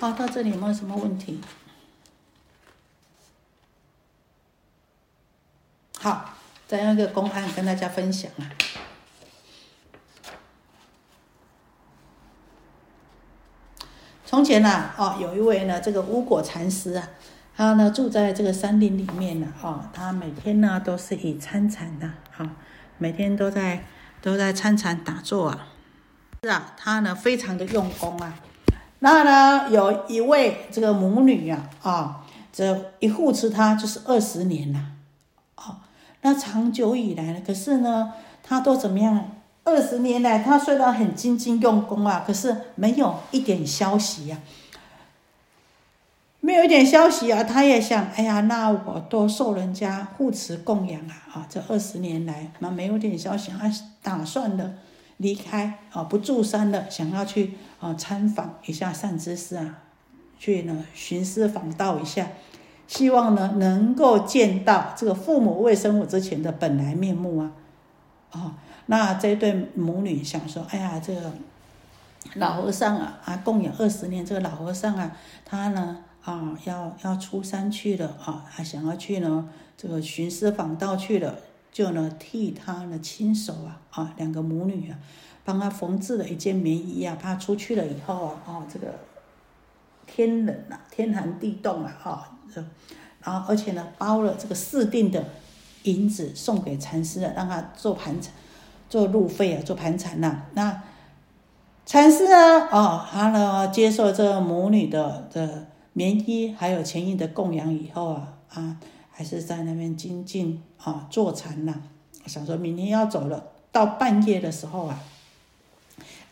好，到这里有没有什么问题？好，再用一个公案跟大家分享啊。从前呐，哦，有一位呢，这个乌果禅师啊，他呢住在这个山林里面呢，哦，他每天呢都是以参禅的，啊，每天都在都在参禅打坐啊，是啊，他呢非常的用功啊。那呢有一位这个母女呀，啊，这一护持他就是二十年了，哦，那长久以来呢，可是呢，他都怎么样？二十年来，他虽然很精进用功啊，可是没有一点消息呀，没有一点消息啊。他也想，哎呀，那我都受人家护持供养啊，啊，这二十年来，那没有点消息，他打算的离开啊，不住山了，想要去啊参访一下善知识啊，去呢寻师访道一下，希望呢能够见到这个父母未生我之前的本来面目啊，啊。那这对母女想说：“哎呀，这个老和尚啊，啊供养二十年，这个老和尚啊，他呢啊要要出山去了啊，还想要去呢这个寻师访道去了，就呢替他呢亲手啊啊两个母女啊帮他缝制了一件棉衣啊，怕出去了以后啊啊这个天冷啊，天寒地冻啊啊，然后而且呢包了这个四锭的银子送给禅师了，让他做盘缠。”做路费啊，做盘缠呐。那禅师啊，哦，他呢接受这母女的的棉衣还有钱银的供养以后啊，啊，还是在那边精进啊坐禅呐。想说明天要走了，到半夜的时候啊，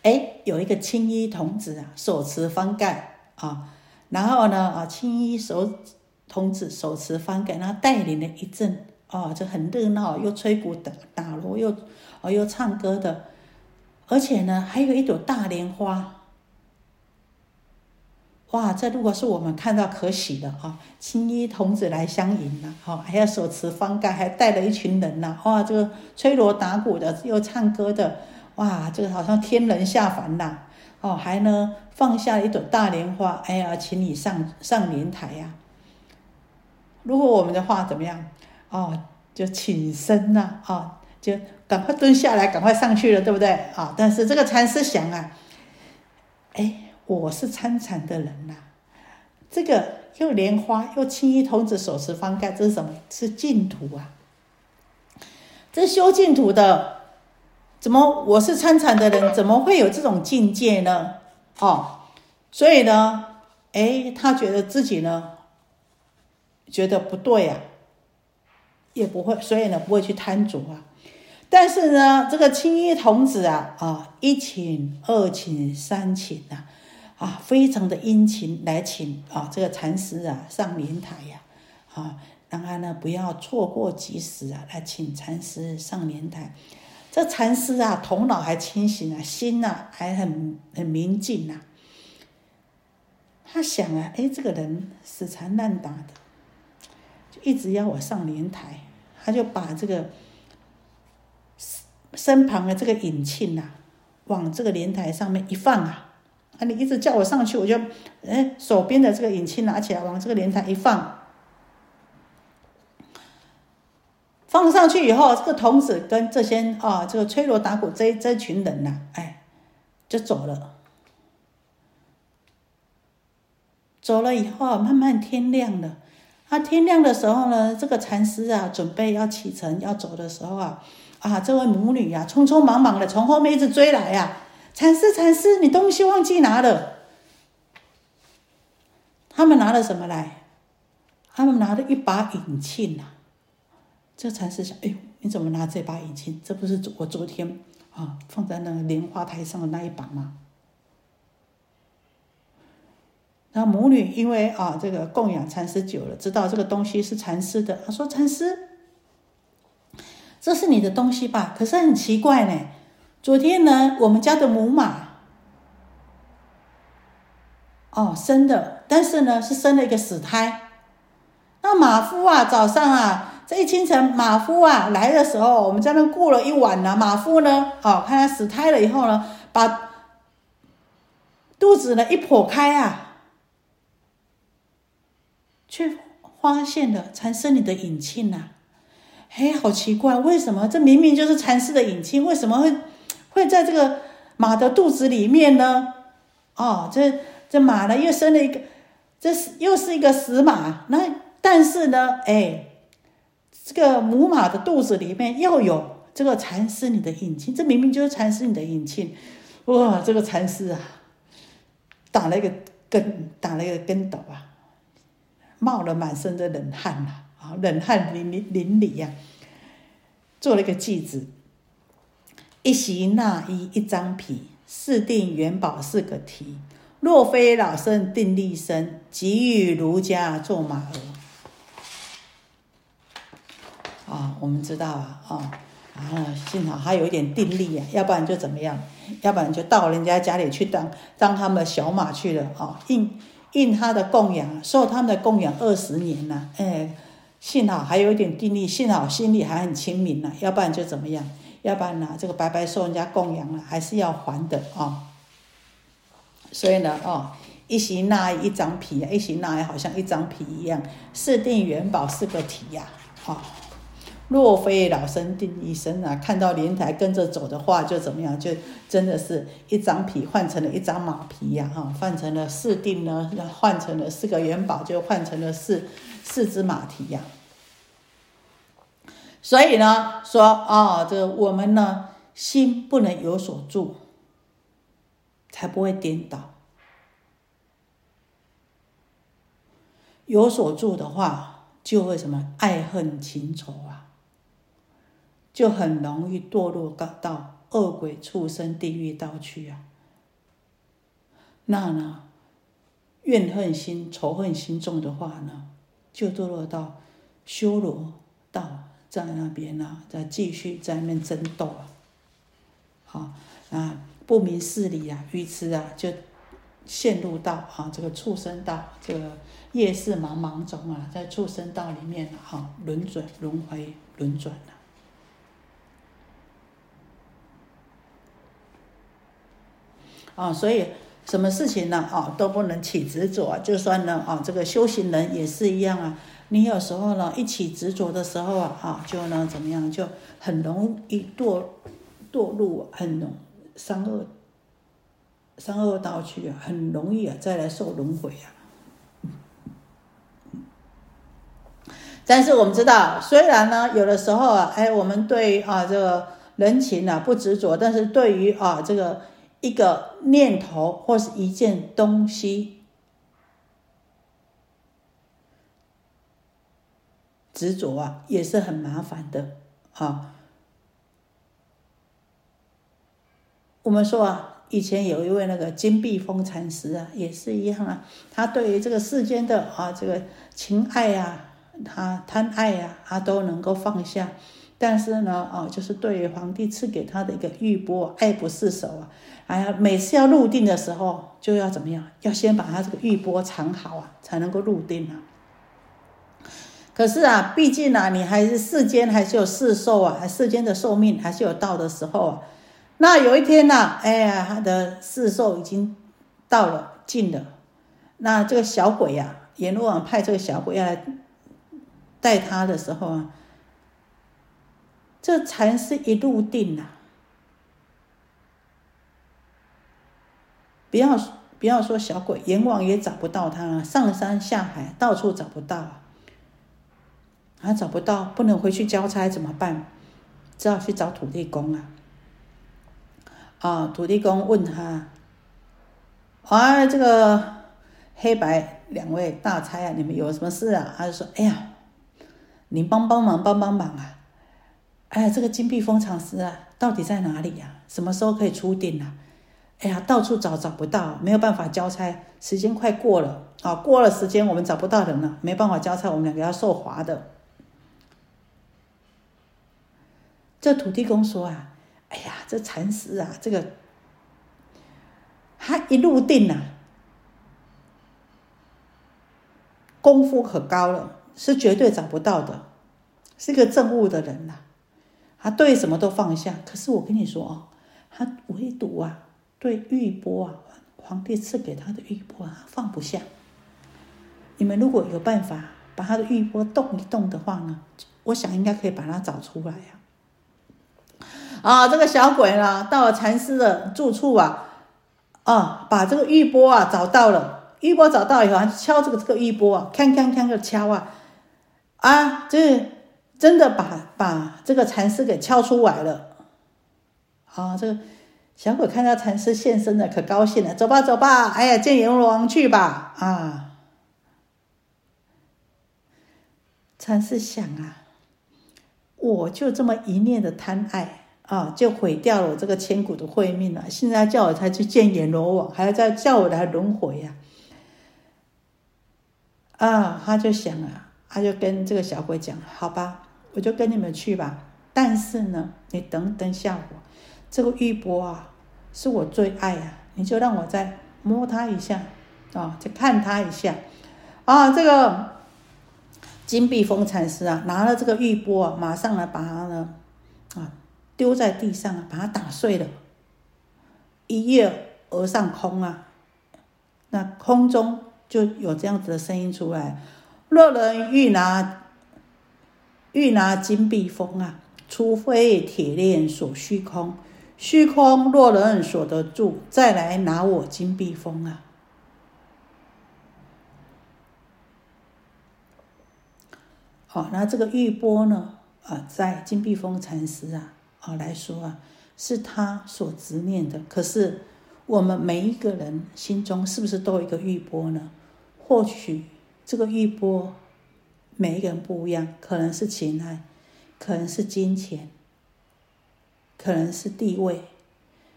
哎，有一个青衣童子啊，手持翻盖啊，然后呢啊，青衣手童子手持翻盖，然后带领了一阵哦，就很热闹，又吹鼓打打锣又。哦，又唱歌的，而且呢，还有一朵大莲花。哇，这如果是我们看到可喜的啊，青衣童子来相迎了，哦，还要手持方盖，还带了一群人呐，哇，这个吹锣打鼓的，又唱歌的，哇，这个好像天人下凡呐，哦，还呢放下一朵大莲花，哎呀，请你上上莲台呀。如果我们的话怎么样？哦，就请身呐，啊。就赶快蹲下来，赶快上去了，对不对啊？但是这个禅师想啊，哎，我是参禅的人呐，这个又莲花又青衣童子手持方盖，这是什么？是净土啊！这修净土的，怎么我是参禅的人，怎么会有这种境界呢？哦，所以呢，哎，他觉得自己呢，觉得不对呀，也不会，所以呢，不会去贪着啊。但是呢，这个青衣童子啊，啊，一请、二请、三请呐，啊，非常的殷勤来请啊，这个禅师啊上莲台呀，啊，让他呢不要错过吉时啊，来请禅师上莲台。这禅师啊，头脑还清醒啊，心呐还很很明净呐。他想啊，哎，这个人死缠烂打的，就一直要我上莲台，他就把这个。身旁的这个引磬呐，往这个莲台上面一放啊，啊，你一直叫我上去，我就，哎，手边的这个引磬拿起来，往这个莲台一放，放上去以后，这个童子跟这些啊，这个吹锣打鼓这这群人呐，哎，就走了。走了以后，慢慢天亮了。啊，天亮的时候呢，这个禅师啊，准备要启程要走的时候啊。啊，这位母女呀，匆匆忙忙的从后面一直追来呀！禅师，禅师，你东西忘记拿了。他们拿了什么来？他们拿了一把引磬呐。这禅师想：哎呦，你怎么拿这把引磬？这不是我昨天啊放在那个莲花台上的那一把吗？那母女因为啊，这个供养禅师久了，知道这个东西是禅师的，他说：“禅师。”这是你的东西吧？可是很奇怪呢。昨天呢，我们家的母马，哦，生的，但是呢，是生了一个死胎。那马夫啊，早上啊，这一清晨，马夫啊来的时候，我们在那过了一晚了。马夫呢，哦，看他死胎了以后呢，把肚子呢一剖开啊，却发现了禅师你的隐庆呐。哎，好奇怪，为什么这明明就是禅师的隐庆，为什么会会在这个马的肚子里面呢？哦，这这马呢又生了一个，这是又是一个死马。那但是呢，哎，这个母马的肚子里面又有这个蚕丝你的隐庆，这明明就是蚕丝你的隐庆。哇，这个蚕丝啊，打了一个跟打了一个跟斗啊，冒了满身的冷汗呐。冷汗淋淋淋漓呀，做了一个句子：一席纳衣一张皮，四定元宝四个蹄。若非老生定力深，即与儒家做马儿。啊，我们知道啊，啊啊，幸好他有一点定力呀，要不然就怎么样？要不然就到人家家里去当当他们的小马去了啊，应应他的供养，受他们的供养二十年了，哎。幸好还有一点定力，幸好心里还很清明呢，要不然就怎么样？要不然呢，这个白白受人家供养了，还是要还的啊。所以呢，哦，一席纳一张皮，一席纳好像一张皮一样。四定元宝四个题呀，啊，若非老生定一生啊，看到莲台跟着走的话，就怎么样？就真的是一张皮换成了一张马皮呀，哈，换成了四定呢，换成了四个元宝，就换成了四。四只马蹄呀，所以呢，说啊，这我们呢，心不能有所住，才不会颠倒。有所住的话，就会什么爱恨情仇啊，就很容易堕落到恶鬼、畜生、地狱道去啊。那呢，怨恨心、仇恨心重的话呢？就堕落到修罗道，在那边呢，在继续在那边争斗啊，好啊，不明事理啊，愚痴啊，就陷入到啊这个畜生道，这个夜市茫茫中啊，在畜生道里面啊轮转轮回轮转了啊，所以。什么事情呢？啊，都不能起执着。就算呢，啊，这个修行人也是一样啊。你有时候呢，一起执着的时候啊，啊，就呢怎么样，就很容易堕堕入很容三恶三恶道去啊，很容易啊，再来受轮回啊。但是我们知道，虽然呢，有的时候啊，哎，我们对啊这个人情啊不执着，但是对于啊这个。一个念头或是一件东西执着啊，也是很麻烦的啊。我们说啊，以前有一位那个金碧峰禅师啊，也是一样啊。他对于这个世间的啊，这个情爱啊，他贪爱啊，他都能够放下。但是呢，哦，就是对于皇帝赐给他的一个玉钵，爱不释手啊！哎呀，每次要入定的时候，就要怎么样？要先把他这个玉钵藏好啊，才能够入定啊。可是啊，毕竟啊，你还是世间，还是有世寿啊，世间的寿命还是有到的时候啊。那有一天呢，哎呀，他的世寿已经到了尽了，那这个小鬼呀，阎罗王派这个小鬼要来带他的时候啊。这禅师一入定呐，不要不要说小鬼，阎王也找不到他，上山下海到处找不到啊，啊找不到，不能回去交差怎么办？只好去找土地公啊。啊，土地公问他，啊这个黑白两位大差啊，你们有什么事啊？他就说，哎呀，你帮帮忙，帮帮忙啊！哎呀，这个金碧峰禅师啊，到底在哪里呀？什么时候可以出定啊？哎呀，到处找找不到，没有办法交差，时间快过了啊！过了时间，我们找不到人了，没办法交差，我们两个要受罚的。这土地公说啊，哎呀，这禅师啊，这个他一入定啊，功夫可高了，是绝对找不到的，是个正悟的人呐。他对什么都放下，可是我跟你说哦，他唯独啊，对玉波啊，皇帝赐给他的玉波啊，放不下。你们如果有办法把他的玉波动一动的话呢，我想应该可以把它找出来呀。啊，这个小鬼呢，到了禅师的住处啊，啊，把这个玉钵啊找到了，玉钵找到以后，敲这个这个玉钵啊，锵锵锵的敲啊，啊，这真的把把这个禅师给敲出来了。啊，这个小鬼看到禅师现身了，可高兴了，走吧走吧，哎呀，见阎罗王去吧，啊。禅师想啊，我就这么一念的贪爱啊，就毁掉了我这个千古的慧命了。现在叫我才去见阎罗王，还要再叫我来轮回呀？啊，他就想啊，他就跟这个小鬼讲：“好吧，我就跟你们去吧。但是呢，你等等下我，这个玉波啊，是我最爱啊，你就让我再摸它一下啊，再看它一下啊，这个。”金碧峰禅师啊，拿了这个玉钵啊，马上来把它呢啊丢在地上啊，把它打碎了，一跃而上空啊，那空中就有这样子的声音出来：若人欲拿欲拿金碧峰啊，除非铁链锁虚空，虚空若人锁得住，再来拿我金碧峰啊。好，那这个玉波呢？啊，在金碧峰禅师啊，啊来说啊，是他所执念的。可是我们每一个人心中是不是都有一个玉波呢？或许这个玉波每一个人不一样，可能是情爱，可能是金钱，可能是地位，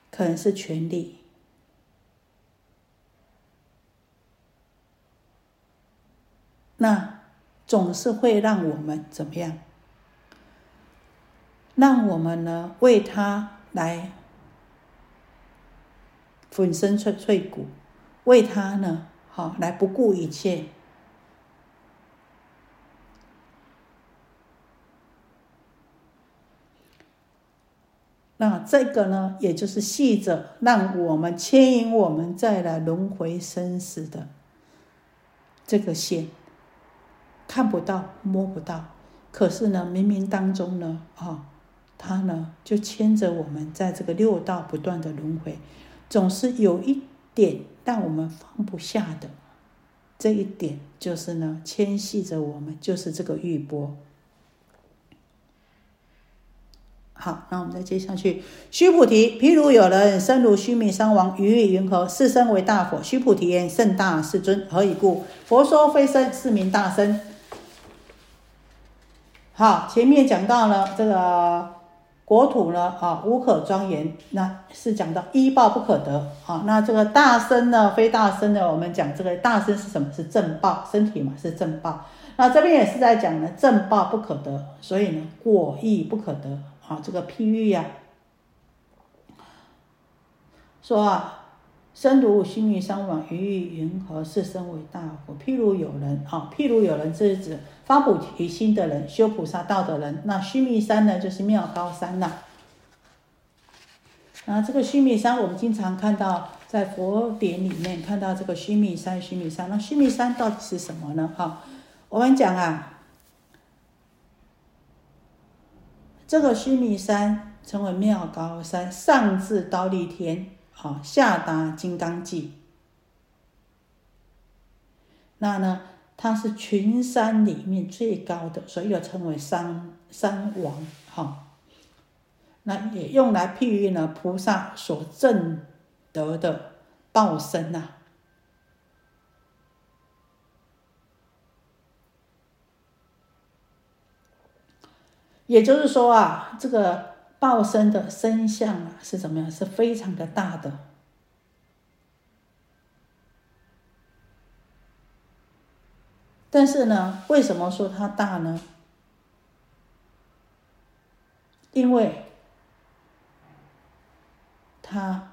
可能是权力。那。总是会让我们怎么样？让我们呢为他来粉身碎碎骨，为他呢好来不顾一切。那这个呢，也就是系着让我们牵引我们再来轮回生死的这个线。看不到，摸不到，可是呢，冥冥当中呢，啊，他呢就牵着我们在这个六道不断的轮回，总是有一点让我们放不下的，这一点就是呢牵系着我们，就是这个玉波。好，那我们再接下去。须菩提，譬如有人身如须弥山王，于云何？是身为大佛。须菩提言：甚大世尊，何以故？佛说非身，是名大身。好，前面讲到了这个国土呢，啊，无可庄严，那是讲到一报不可得。啊。那这个大身呢，非大身呢，我们讲这个大身是什么？是正报，身体嘛是正报。那这边也是在讲呢，正报不可得，所以呢，果亦不可得。啊，这个譬喻呀，说啊。身如须弥山王，于云何？是身为大佛。譬如有人啊，譬如有人，这是指发菩提心的人，修菩萨道的人。那须弥山呢，就是妙高山呐。那这个须弥山，我们经常看到在佛典里面看到这个须弥山，须弥山。那须弥山到底是什么呢？哈，我们讲啊，这个须弥山称为妙高山，上至刀立天。好，下达金刚记。那呢，它是群山里面最高的，所以又称为山山王。哈，那也用来譬喻呢，菩萨所证得的报身呐。也就是说啊，这个。报身的身相啊，是怎么样？是非常的大的。但是呢，为什么说它大呢？因为它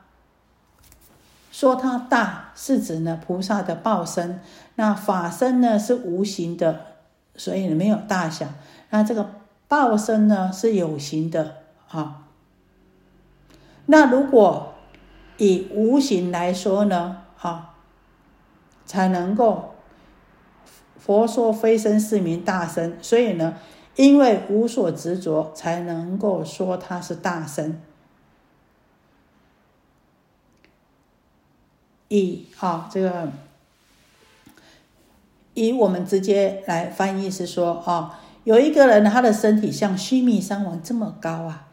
说它大，是指呢菩萨的报身。那法身呢是无形的，所以没有大小。那这个报身呢是有形的。好，那如果以无形来说呢？哈，才能够佛说非身是名大身，所以呢，因为无所执着，才能够说它是大身。以啊，这个以我们直接来翻译是说啊，有一个人他的身体像须弥山王这么高啊，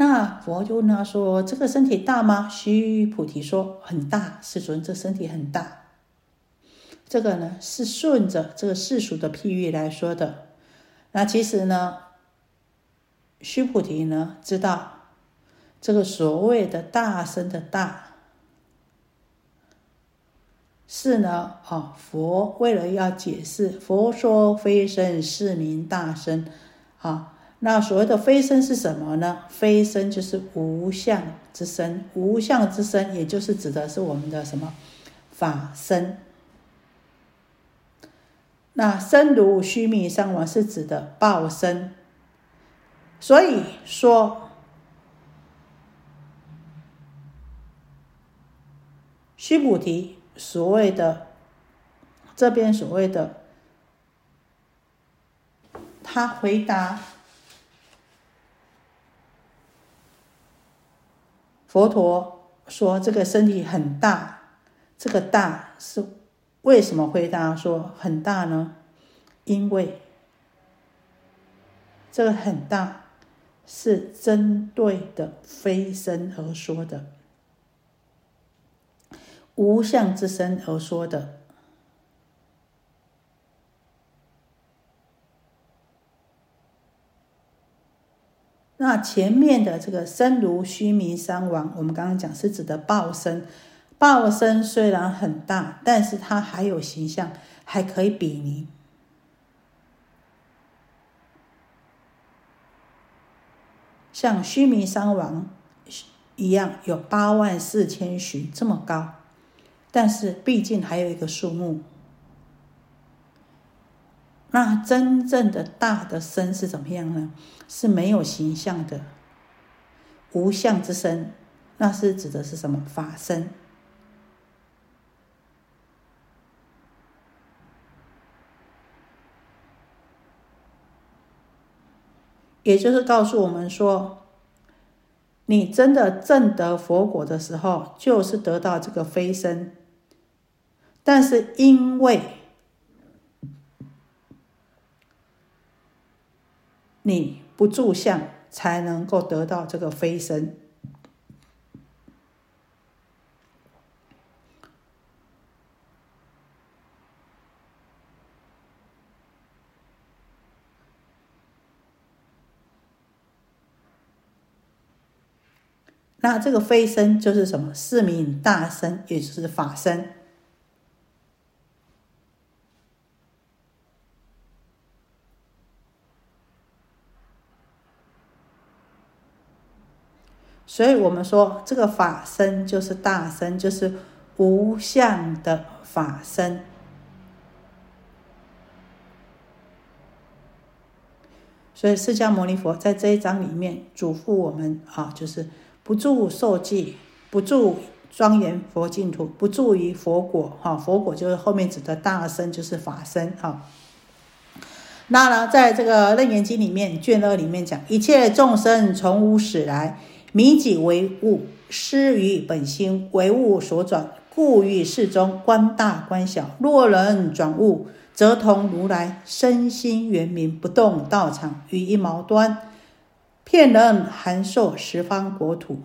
那佛就问他说：“这个身体大吗？”须菩提说：“很大，世尊，这身体很大。”这个呢是顺着这个世俗的譬喻来说的。那其实呢，须菩提呢知道这个所谓的大身的大。是呢，啊，佛为了要解释，佛说非身是名大身，啊，那所谓的非身是什么呢？非身就是无相之身，无相之身，也就是指的是我们的什么法身。那身如须弥山王是指的报身，所以说须菩提。所谓的这边所谓的，他回答佛陀说：“这个身体很大，这个大是为什么回答说很大呢？因为这个很大是针对的非身而说的。”无相之身而说的，那前面的这个身如须弥山王，我们刚刚讲是指的报身。报身虽然很大，但是它还有形象，还可以比拟，像须弥山王一样，有八万四千许这么高。但是毕竟还有一个数目，那真正的大的身是怎么样呢？是没有形象的，无相之身，那是指的是什么法身？也就是告诉我们说。你真的证得佛果的时候，就是得到这个飞身，但是因为你不住相，才能够得到这个飞身。那这个飞身就是什么？四名大身，也就是法身。所以我们说，这个法身就是大身，就是无相的法身。所以释迦牟尼佛在这一章里面嘱咐我们啊，就是。不住受记，不住庄严佛净土，不住于佛果。哈，佛果就是后面指的大身，就是法身。哈，那呢，在这个楞严经里面卷二里面讲，一切众生从无始来，迷己为物，失于本心，为物所转，故于世中观大观小。若人转物，则同如来身心圆明，不动道场，于一毛端。骗人函授十方国土，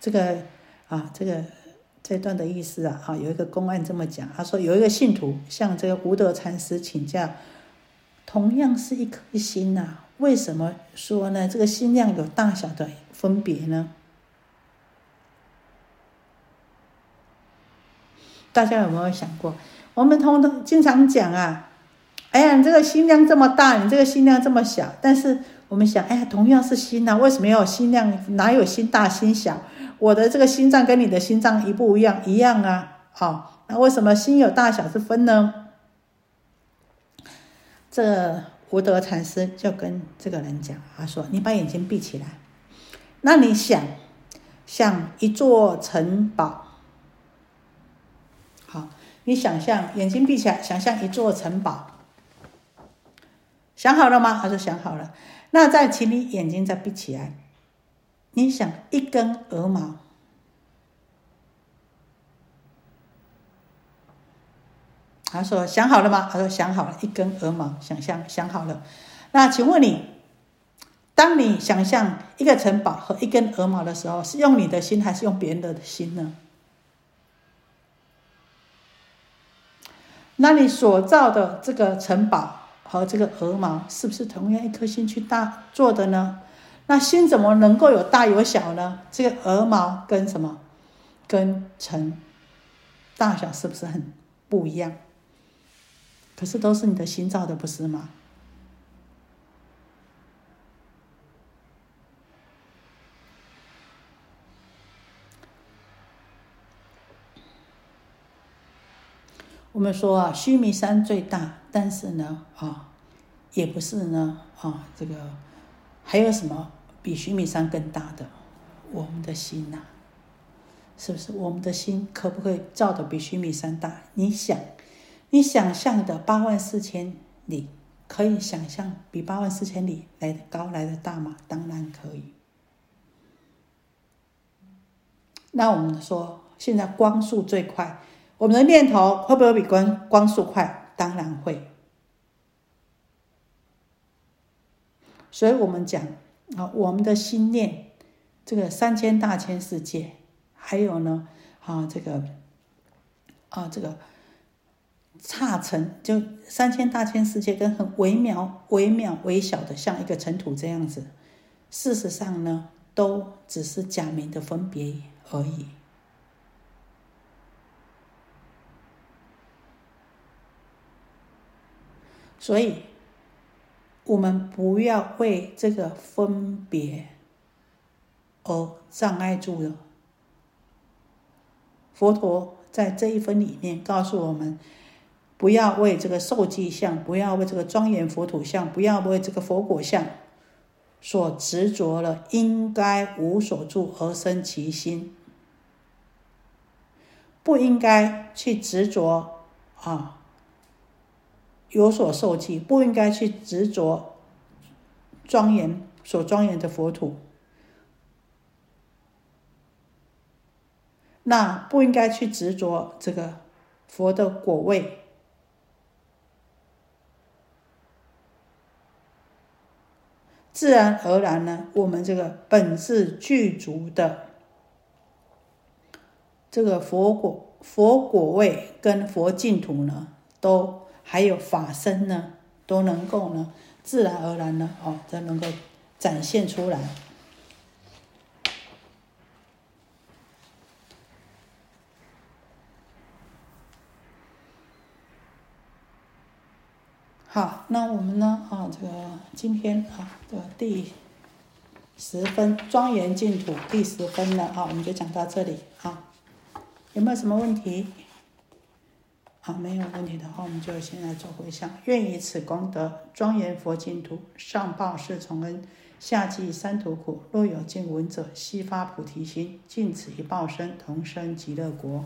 这个啊，这个这段的意思啊，啊，有一个公案这么讲，他说有一个信徒向这个无德禅师请教，同样是一颗心呐，为什么说呢？这个心量有大小的分别呢？大家有没有想过，我们通通经常讲啊，哎呀，你这个心量这么大，你这个心量这么小。但是我们想，哎呀，同样是心呐，为什么要有心量？哪有心大心小？我的这个心脏跟你的心脏一不一样？一样啊，好，那为什么心有大小之分呢？这无德禅师就跟这个人讲，他说：“你把眼睛闭起来，那你想，像一座城堡。好，你想象眼睛闭起来，想象一座城堡。想好了吗？他说想好了。那再请你眼睛再闭起来，你想一根鹅毛。他说想好了吗？他说想好了，一根鹅毛，想象想好了。那请问你，当你想象一个城堡和一根鹅毛的时候，是用你的心还是用别人的心呢？那你所造的这个城堡和这个鹅毛，是不是同样一颗心去大做的呢？那心怎么能够有大有小呢？这个鹅毛跟什么，跟尘大小是不是很不一样？可是都是你的心造的，不是吗？我们说啊，须弥山最大，但是呢，啊，也不是呢，啊，这个还有什么比须弥山更大的？我们的心呐，是不是？我们的心可不可以造的比须弥山大？你想，你想象的八万四千里，可以想象比八万四千里来的高、来的大吗？当然可以。那我们说，现在光速最快。我们的念头会不会比光光速快？当然会。所以我们讲啊，我们的心念，这个三千大千世界，还有呢，啊，这个，啊，这个差尘，就三千大千世界跟很微妙、微妙、微小的，像一个尘土这样子，事实上呢，都只是假名的分别而已。所以，我们不要为这个分别而障碍住了。佛陀在这一分里面告诉我们：不要为这个受记相，不要为这个庄严佛土相，不要为这个佛果相所执着了，应该无所住而生其心，不应该去执着啊。有所受记，不应该去执着庄严所庄严的佛土，那不应该去执着这个佛的果位，自然而然呢，我们这个本质具足的这个佛果佛果位跟佛净土呢，都。还有法身呢，都能够呢，自然而然呢，哦，都能够展现出来。好，那我们呢，啊，这个今天啊这个第十分庄严净土第十分呢，啊，我们就讲到这里，啊，有没有什么问题？好，没有问题的话，我们就先来做回向。愿以此功德，庄严佛净土，上报四重恩，下济三途苦。若有见闻者，悉发菩提心，尽此一报身，同生极乐国。